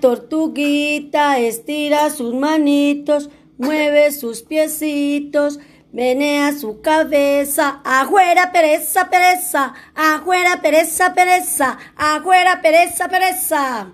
Tortuguita estira sus manitos, mueve sus piecitos, menea su cabeza. Afuera, pereza, pereza, afuera, pereza, pereza, afuera, pereza, pereza.